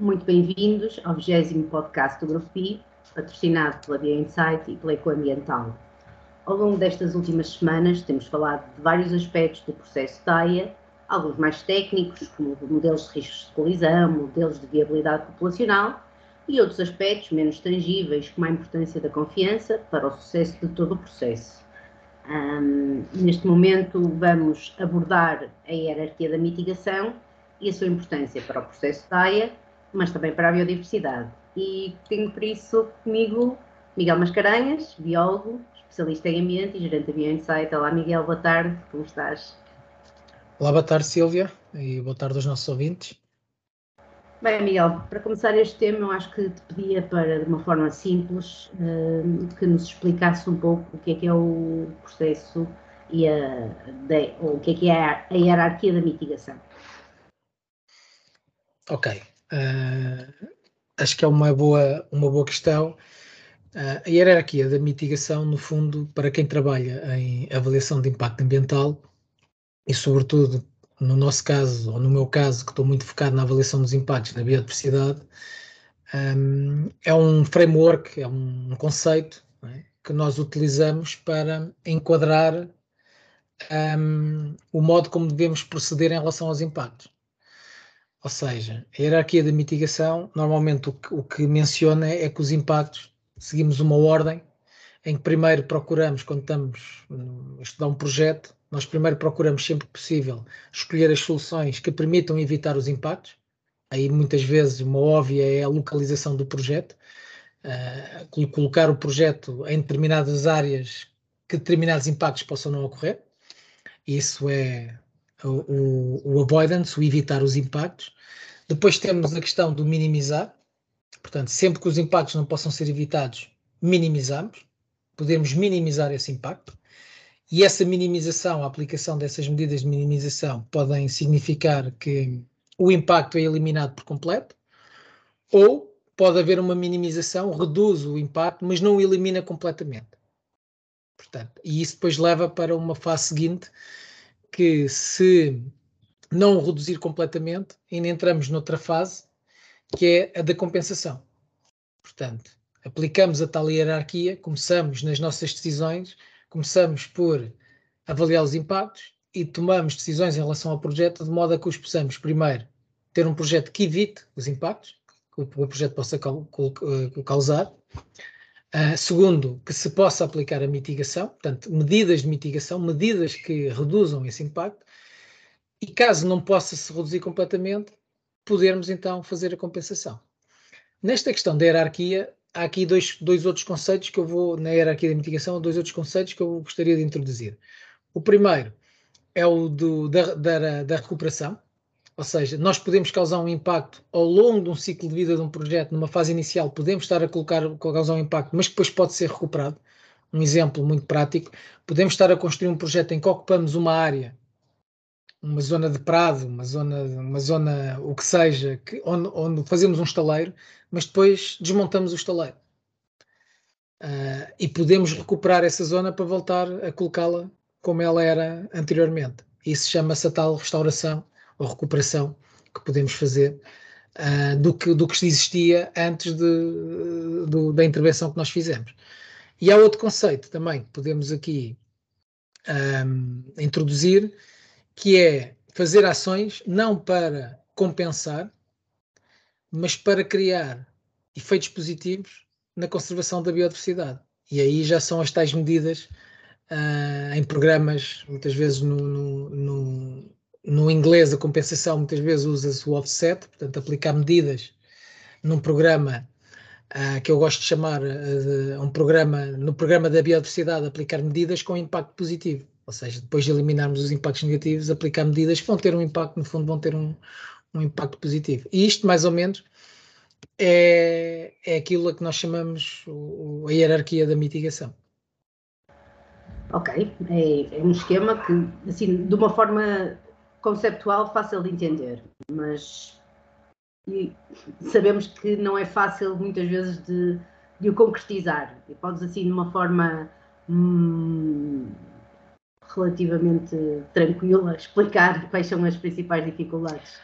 Muito bem-vindos ao 20 podcast do Grupo PI, patrocinado pela BioInsight e pela Ecoambiental. Ao longo destas últimas semanas temos falado de vários aspectos do processo DAIA, alguns mais técnicos, como modelos de riscos de colisão, modelos de viabilidade populacional, e outros aspectos menos tangíveis, como a importância da confiança para o sucesso de todo o processo. Um, neste momento vamos abordar a hierarquia da mitigação e a sua importância para o processo DAIA, mas também para a biodiversidade. E tenho por isso comigo Miguel Mascarenhas, biólogo, especialista em ambiente e gerente da BioInsight. Olá Miguel, boa tarde, como estás? Olá, boa tarde Silvia e boa tarde aos nossos ouvintes. Bem, Miguel, para começar este tema, eu acho que te pedia para, de uma forma simples, uh, que nos explicasse um pouco o que é que é o processo e a, de, ou o que é que é a, a hierarquia da mitigação. Ok. Uh, acho que é uma boa, uma boa questão. Uh, a hierarquia da mitigação, no fundo, para quem trabalha em avaliação de impacto ambiental e, sobretudo, no nosso caso, ou no meu caso, que estou muito focado na avaliação dos impactos na biodiversidade, um, é um framework, é um conceito é? que nós utilizamos para enquadrar um, o modo como devemos proceder em relação aos impactos. Ou seja, a hierarquia da mitigação, normalmente o que, o que menciona é que os impactos seguimos uma ordem em que primeiro procuramos, quando estamos a estudar um projeto, nós primeiro procuramos sempre que possível escolher as soluções que permitam evitar os impactos. Aí muitas vezes uma óbvia é a localização do projeto, uh, colocar o projeto em determinadas áreas que determinados impactos possam não ocorrer. Isso é o, o, avoidance, o evitar os impactos. Depois temos a questão do minimizar, portanto, sempre que os impactos não possam ser evitados, minimizamos, podemos minimizar esse impacto. E essa minimização, a aplicação dessas medidas de minimização, podem significar que o impacto é eliminado por completo, ou pode haver uma minimização, reduz o impacto, mas não o elimina completamente. Portanto, e isso depois leva para uma fase seguinte, que se não reduzir completamente, ainda entramos noutra fase, que é a da compensação. Portanto, aplicamos a tal hierarquia, começamos nas nossas decisões começamos por avaliar os impactos e tomamos decisões em relação ao projeto de modo a que os possamos, primeiro, ter um projeto que evite os impactos que o projeto possa eh, causar. Uh, segundo, que se possa aplicar a mitigação, portanto, medidas de mitigação, medidas que reduzam esse impacto. E caso não possa se reduzir completamente, podermos então fazer a compensação. Nesta questão da hierarquia, há aqui dois, dois outros conceitos que eu vou, na hierarquia da mitigação, dois outros conceitos que eu gostaria de introduzir. O primeiro é o do, da, da, da recuperação, ou seja, nós podemos causar um impacto ao longo de um ciclo de vida de um projeto, numa fase inicial, podemos estar a colocar, causar um impacto, mas depois pode ser recuperado. Um exemplo muito prático, podemos estar a construir um projeto em que ocupamos uma área, uma zona de prado, uma zona, uma zona o que seja, que, onde, onde fazemos um estaleiro, mas depois desmontamos o estaleiro. Uh, e podemos recuperar essa zona para voltar a colocá-la como ela era anteriormente. Isso chama-se a tal restauração ou recuperação que podemos fazer uh, do, que, do que existia antes de, do, da intervenção que nós fizemos. E há outro conceito também que podemos aqui um, ah, introduzir, que é fazer ações não para compensar, mas para criar efeitos positivos na conservação da biodiversidade. E aí já são as tais medidas uh, em programas, muitas vezes no, no, no, no, inglês a compensação, muitas vezes usa-se o offset, portanto aplicar medidas num programa uh, que eu gosto de chamar uh, de um programa, no programa da biodiversidade, aplicar medidas com impacto positivo. Ou seja, depois de eliminarmos os impactos negativos, aplicar medidas que vão ter um impacto, no fundo, vão ter um, um impacto positivo. E isto, mais ou menos, é, é aquilo a que nós chamamos o, a hierarquia da mitigação. Ok, é, é, um esquema que, assim, de uma forma conceptual, fácil de entender, mas sabemos que não é fácil muitas vezes de, de o concretizar. E podes, assim, de uma forma hum, relativamente tranquila, explicar quais são as principais dificuldades?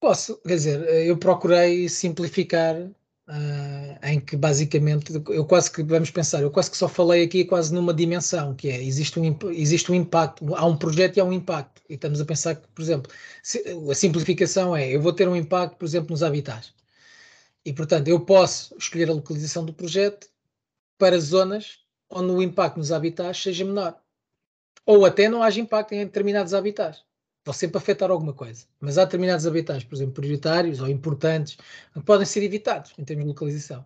Posso, quer dizer, eu procurei simplificar uh, em que basicamente eu quase que vamos pensar, eu quase que só falei aqui quase numa dimensão, que é existe um, existe um impacto, há um projeto e há um impacto. E estamos a pensar que, por exemplo, se, a simplificação é eu vou ter um impacto, por exemplo, nos habitats. E portanto, eu posso escolher a localização do projeto para zonas onde o impacto nos habitats seja menor. Ou até não haja impacto em determinados habitats vão sempre afetar alguma coisa. Mas há determinados habitats, por exemplo, prioritários ou importantes, que podem ser evitados em termos de localização.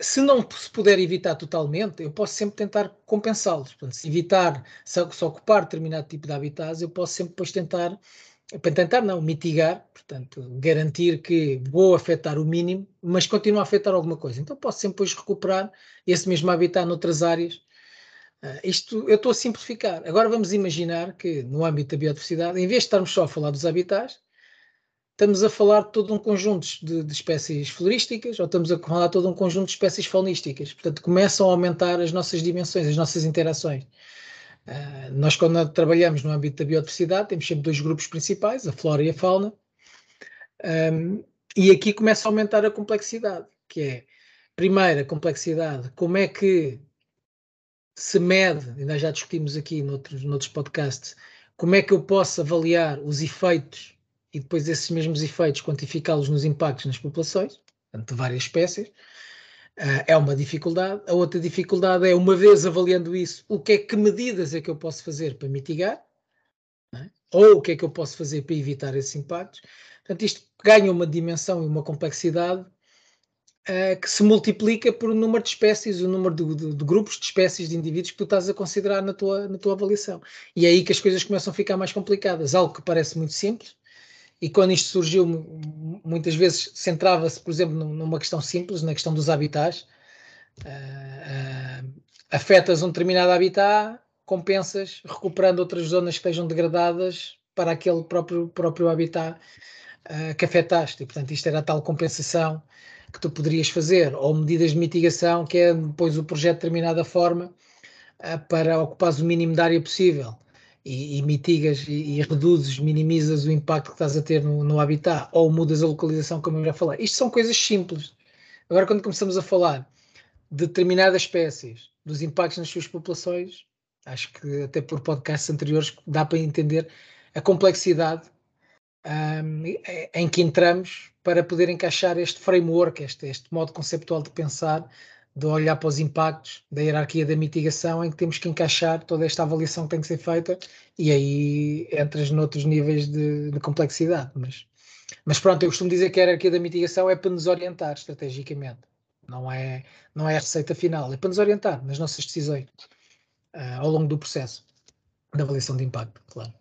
Se não se puder evitar totalmente, eu posso sempre tentar compensá-los. Se evitar, se, se ocupar determinado tipo de habitats, eu posso sempre depois tentar, para tentar não, mitigar, portanto, garantir que vou afetar o mínimo, mas continuo a afetar alguma coisa. Então posso sempre depois recuperar esse mesmo habitat noutras áreas Uh, isto eu estou a simplificar. Agora vamos imaginar que, no âmbito da biodiversidade, em vez de estarmos só a falar dos habitats, estamos a falar de todo um conjunto de, de, espécies florísticas ou estamos a falar de todo um conjunto de espécies faunísticas. Portanto, começam a aumentar as nossas dimensões, as nossas interações. Uh, nós, quando trabalhamos no âmbito da biodiversidade, temos sempre dois grupos principais, a flora e a fauna, um, e aqui começa a aumentar a complexidade, que é, primeira complexidade, como é que se mede, nós já discutimos aqui noutros, noutros podcasts, como é que eu posso avaliar os efeitos e depois esses mesmos efeitos quantificá-los nos impactos nas populações, portanto, de várias espécies, uh, é uma dificuldade. A outra dificuldade é, uma vez avaliando isso, o que é que medidas é que eu posso fazer para mitigar, é? ou o que é que eu posso fazer para evitar esses impactos. Portanto, isto ganha uma dimensão e uma complexidade uh, que se multiplica por número de espécies, o número de, de, de, grupos de espécies de indivíduos que tu estás a considerar na tua, na tua avaliação. E é aí que as coisas começam a ficar mais complicadas. Algo que parece muito simples, e quando isto surgiu, muitas vezes centrava-se, por exemplo, numa questão simples, na questão dos habitats. Uh, uh, afetas um determinado habitat, compensas recuperando outras zonas que estejam degradadas para aquele próprio, próprio habitat uh, que afetaste. E, portanto, isto era a tal compensação que tu poderias fazer, ou medidas de mitigação, que é depois o projeto terminar da forma uh, para ocupares o mínimo de área possível e, e mitigas e, e, reduzes, minimizas o impacto que estás a ter no, no habitat, ou mudas a localização, como eu já falei. Isto são coisas simples. Agora, quando começamos a falar de determinadas espécies, dos impactos nas suas populações, acho que até por podcasts anteriores dá para entender a complexidade um, em que entramos para poder encaixar este framework, este, este modo conceptual de pensar, de olhar para os impactos da hierarquia da mitigação, em que temos que encaixar toda esta avaliação que tem que ser feita e aí entras noutros níveis de, de complexidade. Mas, mas pronto, eu costumo dizer que a hierarquia da mitigação é para nos orientar estrategicamente, não é, não é a receita final, é para nos orientar nas nossas decisões uh, ao longo do processo da avaliação de impacto, claro.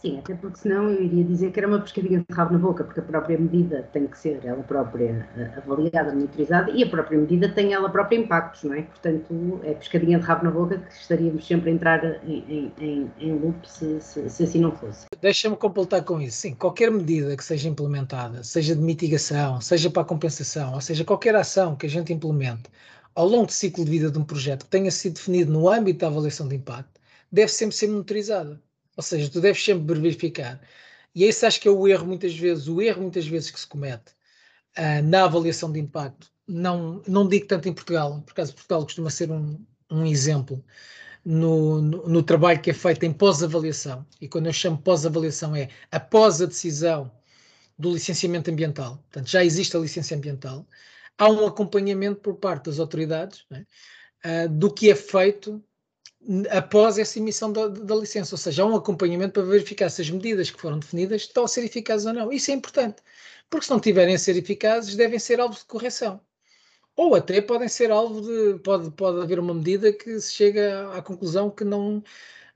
Sim, até porque senão eu iria dizer que era uma pescadinha de rabo na boca, porque a própria medida tem que ser ela própria eh, avaliada, monitorizada e a própria medida tem ela própria impactos, não é? Portanto, é pescadinha de rabo na boca que estaríamos sempre a entrar em, em, em loop se, se, se assim não fosse. Deixa-me completar com isso. Sim, qualquer medida que seja implementada, seja de mitigação, seja para a compensação, ou seja, qualquer ação que a gente implemente ao longo do ciclo de vida de um projeto que tenha sido definido no âmbito da avaliação de impacto, deve sempre ser monitorizada ou seja, tu deves sempre verificar. E esse acho que é o erro muitas vezes, o erro muitas vezes que se comete uh, na avaliação de impacto. Não, não digo tanto em Portugal, por acaso Portugal costuma ser um, um exemplo no, no, no, trabalho que é feito em pós-avaliação. E quando eu chamo pós-avaliação é após a decisão do licenciamento ambiental. Portanto, já existe a licença ambiental. Há um acompanhamento por parte das autoridades né, uh, do que é feito após essa emissão da, da, licença, ou seja, há um acompanhamento para verificar se as medidas que foram definidas estão a ser eficazes ou não. Isso é importante, porque se não tiverem a ser eficazes, devem ser alvo de correção. Ou até podem ser alvo de. Pode, pode haver uma medida que se chega à conclusão que, não,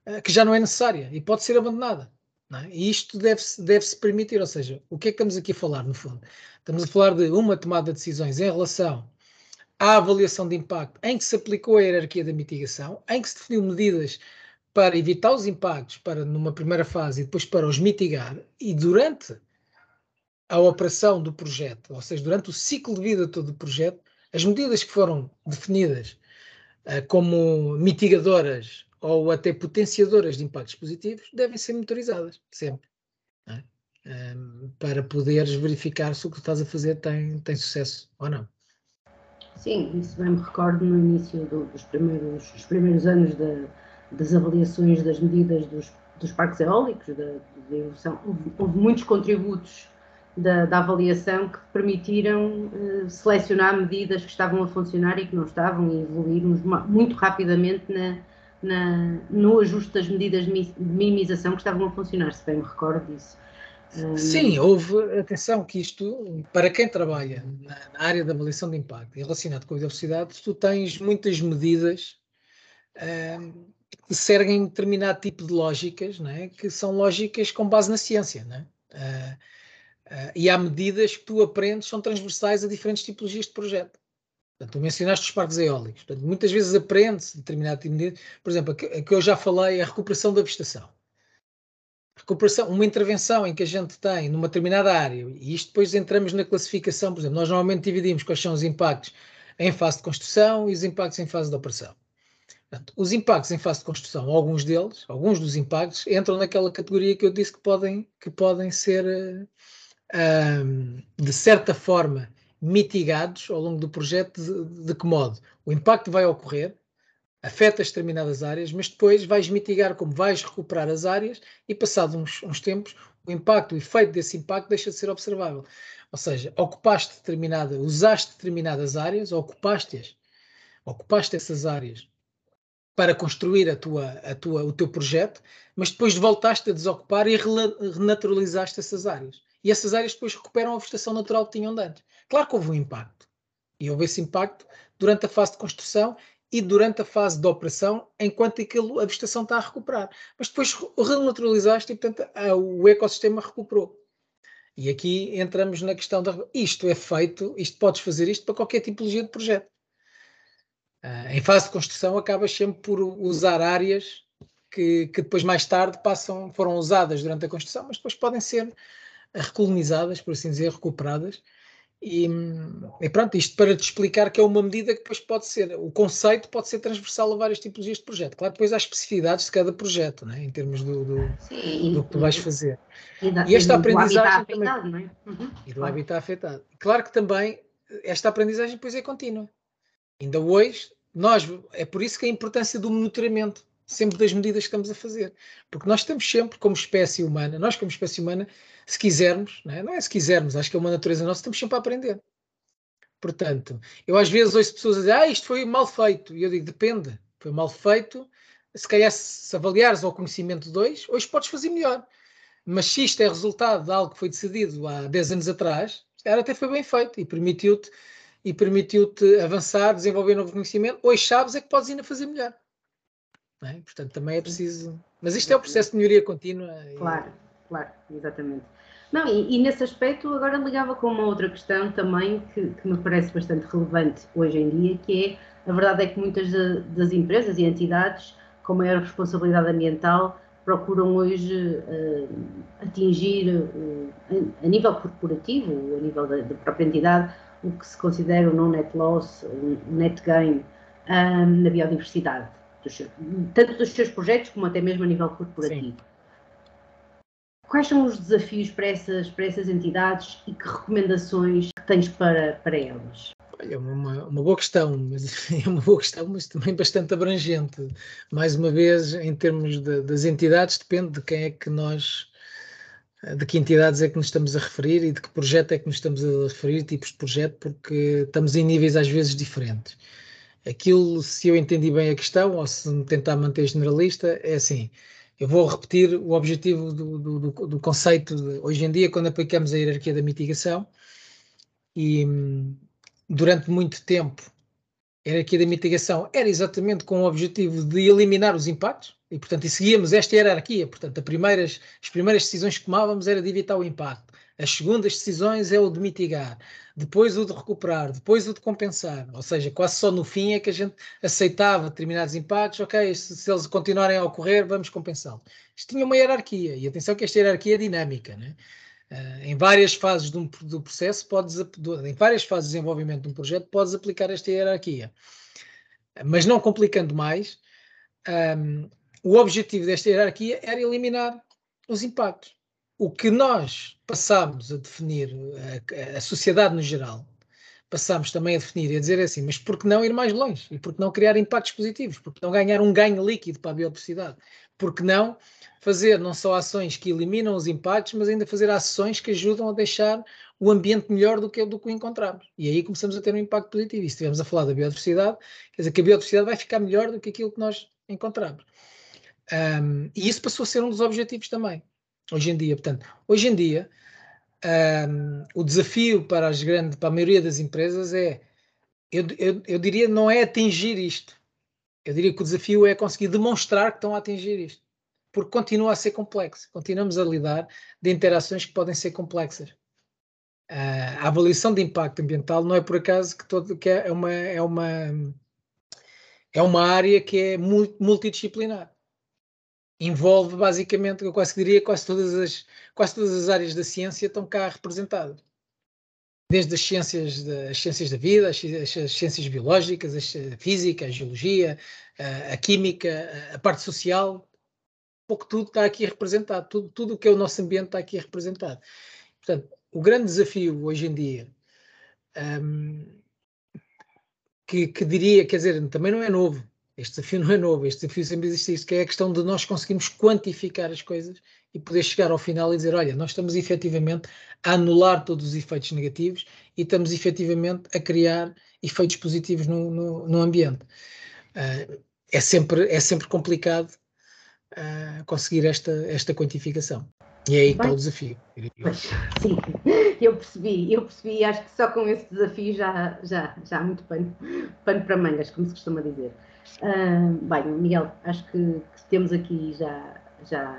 eh, que já não é necessária e pode ser abandonada. É? E isto deve-se deve -se permitir, ou seja, o que é que estamos aqui a falar, no fundo? Estamos a falar de uma tomada de decisões em relação à avaliação de impacto em que se aplicou a hierarquia da mitigação, em que se definiu medidas para evitar os impactos para numa primeira fase e depois para os mitigar e durante a operação do projeto, ou seja, durante o ciclo de vida todo do projeto, as medidas que foram definidas uh, como mitigadoras ou até potenciadoras de impactos positivos devem ser monitorizadas sempre. É? um, para poderes verificar se o que estás a fazer tem, tem sucesso ou não. Sim, isso bem me recordo no início do, dos, primeiros, primeiros anos da, das avaliações das medidas dos, dos parques eólicos, da, evolução. Houve, houve, muitos contributos da, da avaliação que permitiram uh, selecionar medidas que estavam a funcionar e que não estavam e evoluirmos muito rapidamente na, na, no ajuste das medidas de minimização que estavam a funcionar, se bem me recordo disso. Sim, houve, atenção que isto, para quem trabalha na, área da avaliação de impacto e relacionado com a diversidade, tu tens muitas medidas um, que seguem determinado tipo de lógicas, né, que são lógicas com base na ciência. Né? Uh, uh, e há medidas que tu aprendes são transversais a diferentes tipologias de projeto. Portanto, tu mencionaste os parques eólicos. Portanto, muitas vezes aprende-se determinado tipo de medida. Por exemplo, a que, a que eu já falei é a recuperação da vegetação recuperação, uma intervenção em que a gente tem numa determinada área, e isto depois entramos na classificação, por exemplo, nós normalmente dividimos quais são os impactos em fase de construção e os impactos em fase de operação. Portanto, os impactos em fase de construção, alguns deles, alguns dos impactos, entram naquela categoria que eu disse que podem, que podem ser, uh, de certa forma, mitigados ao longo do projeto. De, de que modo? O impacto vai ocorrer, afetas determinadas áreas, mas depois vais mitigar como vais recuperar as áreas e, passado uns, uns tempos, o impacto, o efeito desse impacto deixa de ser observável. Ou seja, ocupaste determinada, usaste determinadas áreas, ocupaste-as, ocupaste essas áreas para construir a tua, a tua, o teu projeto, mas depois voltaste a desocupar e renaturalizaste essas áreas. E essas áreas depois recuperam a vegetação natural que tinham antes. Claro que houve um impacto. E houve esse impacto durante a fase de construção e durante a fase de operação, enquanto aquilo, a vegetação está a recuperar. Mas depois renaturalizaste e, portanto, o ecossistema recuperou. E aqui entramos na questão da. Isto é feito, isto podes fazer isto para qualquer tipologia de projeto. Uh, em fase de construção, acabas sempre por usar áreas que, que depois, mais tarde, passam, foram usadas durante a construção, mas depois podem ser recolonizadas, por assim dizer, recuperadas e, e, pronto, isto para te explicar que é uma medida que depois pode ser, o conceito pode ser transversal a várias tipologias de projeto. Claro, depois há especificidades de cada projeto, né, em termos do, do, Sim, do que tu vais fazer. E, da, e esta e aprendizagem também. Afetado, é? uhum, e do claro. habitat afetado. Claro que também esta aprendizagem depois é contínua. Ainda hoje, nós, é por isso que a importância do monitoramento sempre das medidas que estamos a fazer. Porque nós estamos sempre, como espécie humana, nós como espécie humana, se quisermos, não é, não é se quisermos, acho que é uma natureza nossa, estamos sempre a aprender. Portanto, eu às vezes ouço pessoas a dizer, ah, isto foi mal feito. E eu digo, depende, foi mal feito. Se calhar, se avaliares ao conhecimento 2, hoje podes fazer melhor. Mas se isto é resultado de algo que foi decidido há 10 anos atrás, era até foi bem feito e permitiu-te e permitiu-te avançar, desenvolver novo conhecimento. Hoje sabes é que podes ainda fazer melhor. É? Portanto, também é preciso. Mas isto é o processo de melhoria contínua. Claro, e... claro, exatamente. Não, e, e, nesse aspecto agora ligava com uma outra questão também que, que, me parece bastante relevante hoje em dia, que é a verdade é que muitas de, das empresas e entidades com maior responsabilidade ambiental procuram hoje uh, atingir uh, a, nível corporativo, a nível da, da, própria entidade, o que se considera o non-net loss, o net gain um, na biodiversidade dos, tanto dos seus projetos como até mesmo a nível corporativo. Sim. Quais são os desafios para essas, para essas entidades e que recomendações tens para, para elas? É uma, uma boa questão, mas é uma boa questão, mas também bastante abrangente. Mais uma vez, em termos de, das entidades, depende de quem é que nós, de que entidades é que nos estamos a referir e de que projeto é que nos estamos a referir, tipos de projeto, porque estamos em níveis às vezes diferentes. Aquilo, se eu entendi bem a questão, ou se me tentar manter generalista, é assim. Eu vou repetir o objetivo do, do, do, do conceito de, hoje em dia, quando aplicamos a hierarquia da mitigação, e durante muito tempo a hierarquia da mitigação era exatamente com o objetivo de eliminar os impactos, e portanto e seguíamos esta hierarquia. Portanto, primeiras, as primeiras decisões que tomávamos era de evitar o impacto. As segundas decisões é o de mitigar, depois o de recuperar, depois o de compensar. Ou seja, quase só no fim é que a gente aceitava determinados impactos, ok, se, se eles continuarem a ocorrer, vamos compensá-los. Isto tinha uma hierarquia, e atenção que esta hierarquia é dinâmica, né? Uh, em várias fases do, do processo, podes, em várias fases de desenvolvimento de um projeto, podes aplicar esta hierarquia. Mas não complicando mais, um, o objetivo desta hierarquia era eliminar os impactos o que nós passamos a definir, a, a sociedade no geral, passamos também a definir e a dizer assim, mas por que não ir mais longe? E por que não criar impactos positivos? Por que não ganhar um ganho líquido para a biodiversidade? Por que não fazer não só ações que eliminam os impactos, mas ainda fazer ações que ajudam a deixar o ambiente melhor do que, do que o encontramos? E aí começamos a ter um impacto positivo. E se estivermos a falar da biodiversidade, quer dizer que a biodiversidade vai ficar melhor do que aquilo que nós encontramos. Um, e isso passou a ser um dos objetivos também, hoje em dia. Portanto, hoje em dia, um, o desafio para, as grandes, para a maioria das empresas é, eu, eu, eu diria, não é atingir isto. Eu diria que o desafio é conseguir demonstrar que estão a atingir isto. Porque continua a ser complexo. Continuamos a lidar de interações que podem ser complexas. Uh, a avaliação de impacto ambiental não é por acaso que, todo, que é, uma, é, uma, é uma área que é multidisciplinar envolve basicamente, eu quase diria, quase todas as, quase todas as áreas da ciência estão cá representadas. Desde as ciências, da, as ciências da vida, as, as ciências biológicas, a física, a geologia, a, a química, a, a, parte social, pouco tudo está aqui representado, tudo, tudo o que é o nosso ambiente está aqui representado. Portanto, o grande desafio hoje em dia, um, que, que diria, quer dizer, também não é novo, este desafio não é novo, este desafio sempre existe, que é a questão de nós conseguirmos quantificar as coisas e poder chegar ao final e dizer, olha, nós estamos efetivamente a anular todos os efeitos negativos e estamos efetivamente a criar efeitos positivos no, no, no ambiente. Uh, é, sempre, é sempre complicado uh, conseguir esta, esta quantificação. E é aí que está o desafio. Sim, eu percebi, eu percebi, acho que só com esse desafio já, já, já há muito pano, pano para mangas, como se costuma dizer. Uh, bem, Miguel, acho que, que, temos aqui já, já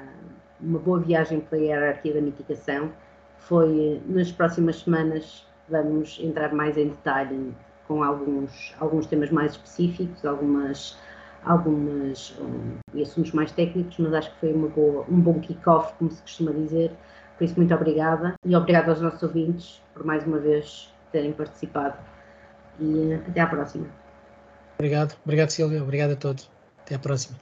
uma boa viagem pela hierarquia da mitigação. Foi nas próximas semanas vamos entrar mais em detalhe com alguns, alguns temas mais específicos, algumas, algumas um, assuntos mais técnicos, mas acho que foi uma boa, um bom kick-off, como se costuma dizer. Por isso, muito obrigada e obrigado aos nossos ouvintes por mais uma vez terem participado. E até à próxima. Obrigado, obrigado Silvia, obrigado a todos. Até a próxima.